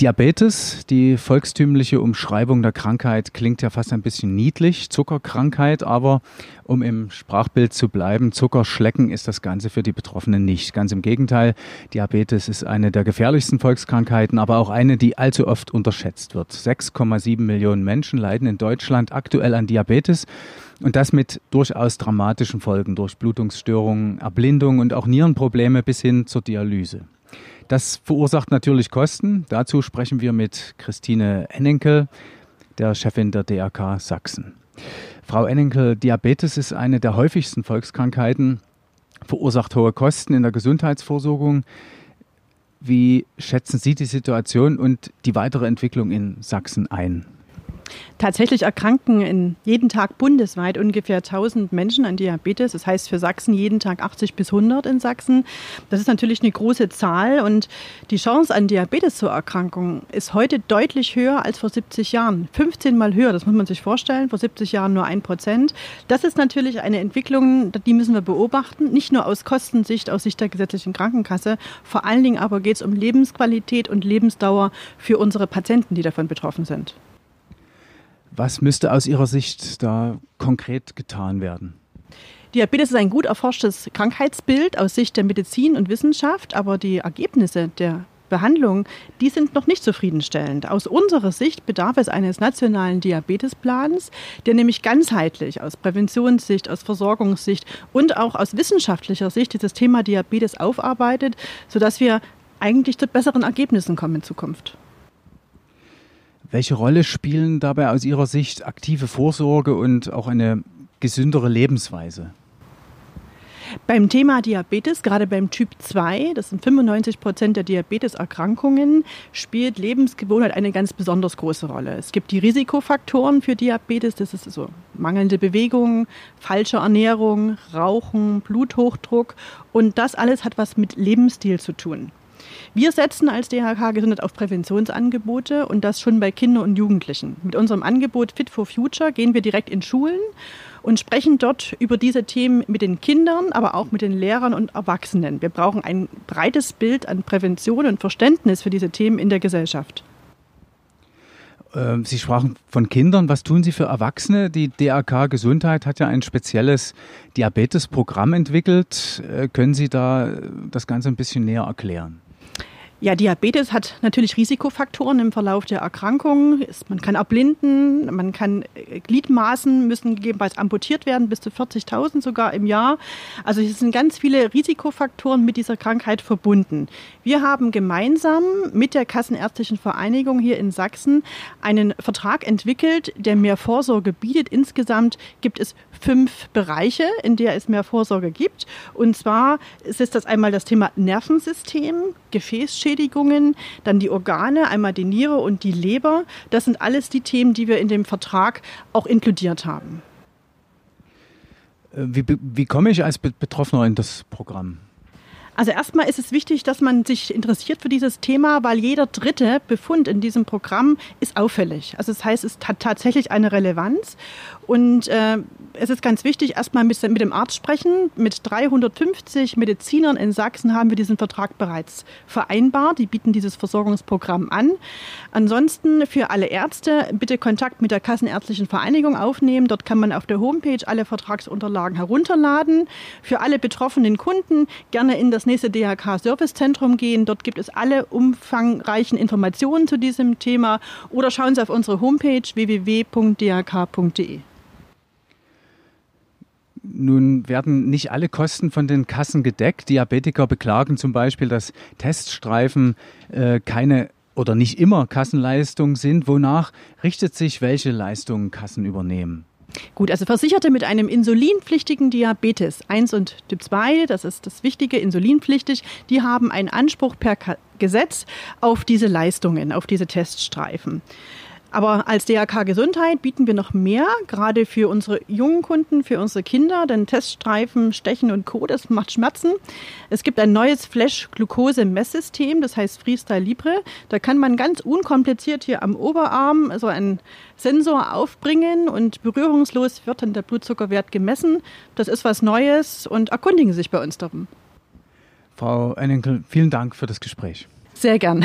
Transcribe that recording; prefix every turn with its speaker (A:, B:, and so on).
A: Diabetes, die volkstümliche Umschreibung der Krankheit, klingt ja fast ein bisschen niedlich, Zuckerkrankheit, aber um im Sprachbild zu bleiben, Zuckerschlecken ist das Ganze für die Betroffenen nicht. Ganz im Gegenteil, Diabetes ist eine der gefährlichsten Volkskrankheiten, aber auch eine, die allzu oft unterschätzt wird. 6,7 Millionen Menschen leiden in Deutschland aktuell an Diabetes. Und das mit durchaus dramatischen Folgen, durch Blutungsstörungen, Erblindung und auch Nierenprobleme bis hin zur Dialyse. Das verursacht natürlich Kosten. Dazu sprechen wir mit Christine Ennenkel, der Chefin der DRK Sachsen. Frau Ennenkel, Diabetes ist eine der häufigsten Volkskrankheiten, verursacht hohe Kosten in der Gesundheitsversorgung. Wie schätzen Sie die Situation und die weitere Entwicklung in Sachsen ein?
B: Tatsächlich erkranken in jeden Tag bundesweit ungefähr 1000 Menschen an Diabetes. Das heißt für Sachsen jeden Tag 80 bis 100 in Sachsen. Das ist natürlich eine große Zahl und die Chance an Diabetes zu erkranken ist heute deutlich höher als vor 70 Jahren. 15 mal höher, das muss man sich vorstellen. Vor 70 Jahren nur ein Prozent. Das ist natürlich eine Entwicklung, die müssen wir beobachten. Nicht nur aus Kostensicht, aus Sicht der gesetzlichen Krankenkasse. Vor allen Dingen aber geht es um Lebensqualität und Lebensdauer für unsere Patienten, die davon betroffen sind.
A: Was müsste aus Ihrer Sicht da konkret getan werden?
B: Diabetes ist ein gut erforschtes Krankheitsbild aus Sicht der Medizin und Wissenschaft, aber die Ergebnisse der Behandlung, die sind noch nicht zufriedenstellend. Aus unserer Sicht bedarf es eines nationalen Diabetesplans, der nämlich ganzheitlich aus Präventionssicht, aus Versorgungssicht und auch aus wissenschaftlicher Sicht dieses Thema Diabetes aufarbeitet, sodass wir eigentlich zu besseren Ergebnissen kommen in Zukunft.
A: Welche Rolle spielen dabei aus Ihrer Sicht aktive Vorsorge und auch eine gesündere Lebensweise?
B: Beim Thema Diabetes, gerade beim Typ 2, das sind 95 Prozent der Diabeteserkrankungen, spielt Lebensgewohnheit eine ganz besonders große Rolle. Es gibt die Risikofaktoren für Diabetes, das ist so mangelnde Bewegung, falsche Ernährung, Rauchen, Bluthochdruck und das alles hat was mit Lebensstil zu tun. Wir setzen als DHK Gesundheit auf Präventionsangebote und das schon bei Kindern und Jugendlichen. Mit unserem Angebot Fit for Future gehen wir direkt in Schulen und sprechen dort über diese Themen mit den Kindern, aber auch mit den Lehrern und Erwachsenen. Wir brauchen ein breites Bild an Prävention und Verständnis für diese Themen in der Gesellschaft.
A: Ähm, Sie sprachen von Kindern. Was tun Sie für Erwachsene? Die DRK Gesundheit hat ja ein spezielles Diabetesprogramm entwickelt. Äh, können Sie da das Ganze ein bisschen näher erklären?
B: Ja, Diabetes hat natürlich Risikofaktoren im Verlauf der Erkrankung. Man kann erblinden, man kann äh, Gliedmaßen müssen gegebenenfalls amputiert werden, bis zu 40.000 sogar im Jahr. Also es sind ganz viele Risikofaktoren mit dieser Krankheit verbunden. Wir haben gemeinsam mit der Kassenärztlichen Vereinigung hier in Sachsen einen Vertrag entwickelt, der mehr Vorsorge bietet. Insgesamt gibt es fünf Bereiche, in der es mehr Vorsorge gibt. Und zwar ist das einmal das Thema Nervensystem, Gefäßschädigungen, dann die Organe, einmal die Niere und die Leber. Das sind alles die Themen, die wir in dem Vertrag auch inkludiert haben.
A: Äh, wie, wie komme ich als Betroffener in das Programm?
B: Also erstmal ist es wichtig, dass man sich interessiert für dieses Thema, weil jeder dritte Befund in diesem Programm ist auffällig. Also das heißt, es hat tatsächlich eine Relevanz. Und äh, es ist ganz wichtig, erstmal mit, mit dem Arzt sprechen. Mit 350 Medizinern in Sachsen haben wir diesen Vertrag bereits vereinbart. Die bieten dieses Versorgungsprogramm an. Ansonsten für alle Ärzte bitte Kontakt mit der Kassenärztlichen Vereinigung aufnehmen. Dort kann man auf der Homepage alle Vertragsunterlagen herunterladen. Für alle betroffenen Kunden gerne in das nächste DHK-Servicezentrum gehen. Dort gibt es alle umfangreichen Informationen zu diesem Thema oder schauen Sie auf unsere Homepage www.dhk.de.
A: Nun werden nicht alle Kosten von den Kassen gedeckt. Diabetiker beklagen zum Beispiel, dass Teststreifen äh, keine oder nicht immer Kassenleistung sind. Wonach richtet sich, welche Leistungen Kassen übernehmen?
B: Gut, also Versicherte mit einem insulinpflichtigen Diabetes 1 und Typ 2, das ist das Wichtige, insulinpflichtig, die haben einen Anspruch per Gesetz auf diese Leistungen, auf diese Teststreifen. Aber als DRK Gesundheit bieten wir noch mehr, gerade für unsere jungen Kunden, für unsere Kinder, denn Teststreifen, Stechen und Co., das macht Schmerzen. Es gibt ein neues Flash-Glucose-Messsystem, das heißt Freestyle Libre. Da kann man ganz unkompliziert hier am Oberarm so einen Sensor aufbringen und berührungslos wird dann der Blutzuckerwert gemessen. Das ist was Neues und erkundigen Sie sich bei uns darum.
A: Frau Enenkel, vielen Dank für das Gespräch.
B: Sehr gern.